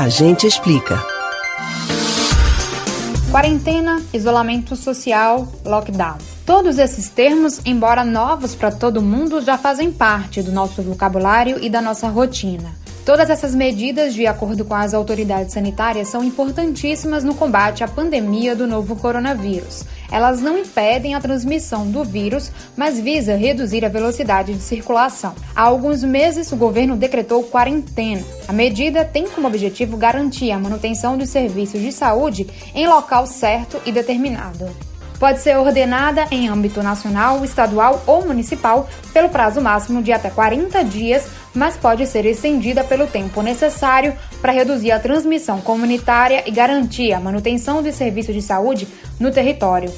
A gente explica. Quarentena, isolamento social, lockdown. Todos esses termos, embora novos para todo mundo, já fazem parte do nosso vocabulário e da nossa rotina. Todas essas medidas, de acordo com as autoridades sanitárias, são importantíssimas no combate à pandemia do novo coronavírus. Elas não impedem a transmissão do vírus, mas visa reduzir a velocidade de circulação. Há alguns meses, o governo decretou quarentena. A medida tem como objetivo garantir a manutenção dos serviços de saúde em local certo e determinado pode ser ordenada em âmbito nacional, estadual ou municipal pelo prazo máximo de até 40 dias, mas pode ser estendida pelo tempo necessário para reduzir a transmissão comunitária e garantir a manutenção dos serviços de saúde no território.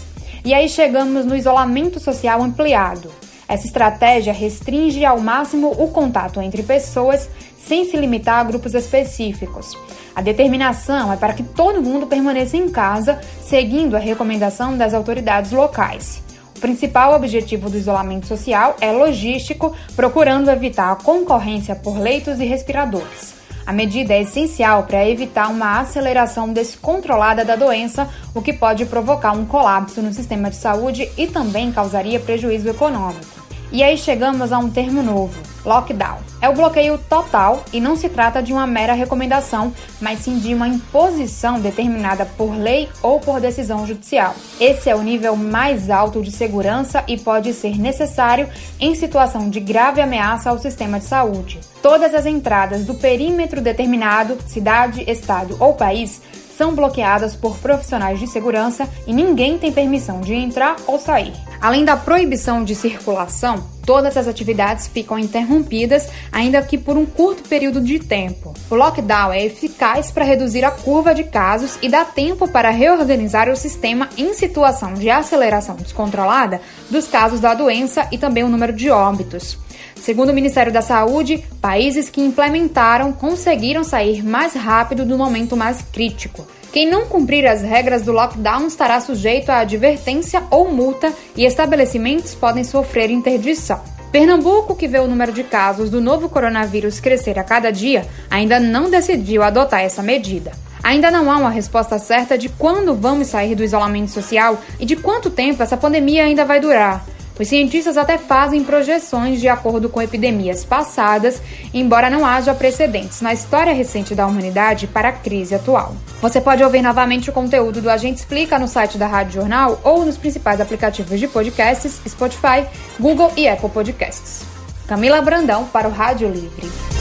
E aí chegamos no isolamento social ampliado. Essa estratégia restringe ao máximo o contato entre pessoas sem se limitar a grupos específicos. A determinação é para que todo mundo permaneça em casa, seguindo a recomendação das autoridades locais. O principal objetivo do isolamento social é logístico, procurando evitar a concorrência por leitos e respiradores. A medida é essencial para evitar uma aceleração descontrolada da doença, o que pode provocar um colapso no sistema de saúde e também causaria prejuízo econômico. E aí chegamos a um termo novo: lockdown. É o bloqueio total e não se trata de uma mera recomendação, mas sim de uma imposição determinada por lei ou por decisão judicial. Esse é o nível mais alto de segurança e pode ser necessário em situação de grave ameaça ao sistema de saúde. Todas as entradas do perímetro determinado, cidade, estado ou país, são bloqueadas por profissionais de segurança e ninguém tem permissão de entrar ou sair. Além da proibição de circulação, todas as atividades ficam interrompidas, ainda que por um curto período de tempo. O lockdown é eficaz para reduzir a curva de casos e dá tempo para reorganizar o sistema em situação de aceleração descontrolada dos casos da doença e também o número de óbitos. Segundo o Ministério da Saúde, países que implementaram conseguiram sair mais rápido do momento mais crítico. Quem não cumprir as regras do lockdown estará sujeito a advertência ou multa e estabelecimentos podem sofrer interdição. Pernambuco, que vê o número de casos do novo coronavírus crescer a cada dia, ainda não decidiu adotar essa medida. Ainda não há uma resposta certa de quando vamos sair do isolamento social e de quanto tempo essa pandemia ainda vai durar. Os cientistas até fazem projeções de acordo com epidemias passadas, embora não haja precedentes na história recente da humanidade para a crise atual. Você pode ouvir novamente o conteúdo do Agente Explica no site da Rádio Jornal ou nos principais aplicativos de podcasts, Spotify, Google e Apple Podcasts. Camila Brandão para o Rádio Livre.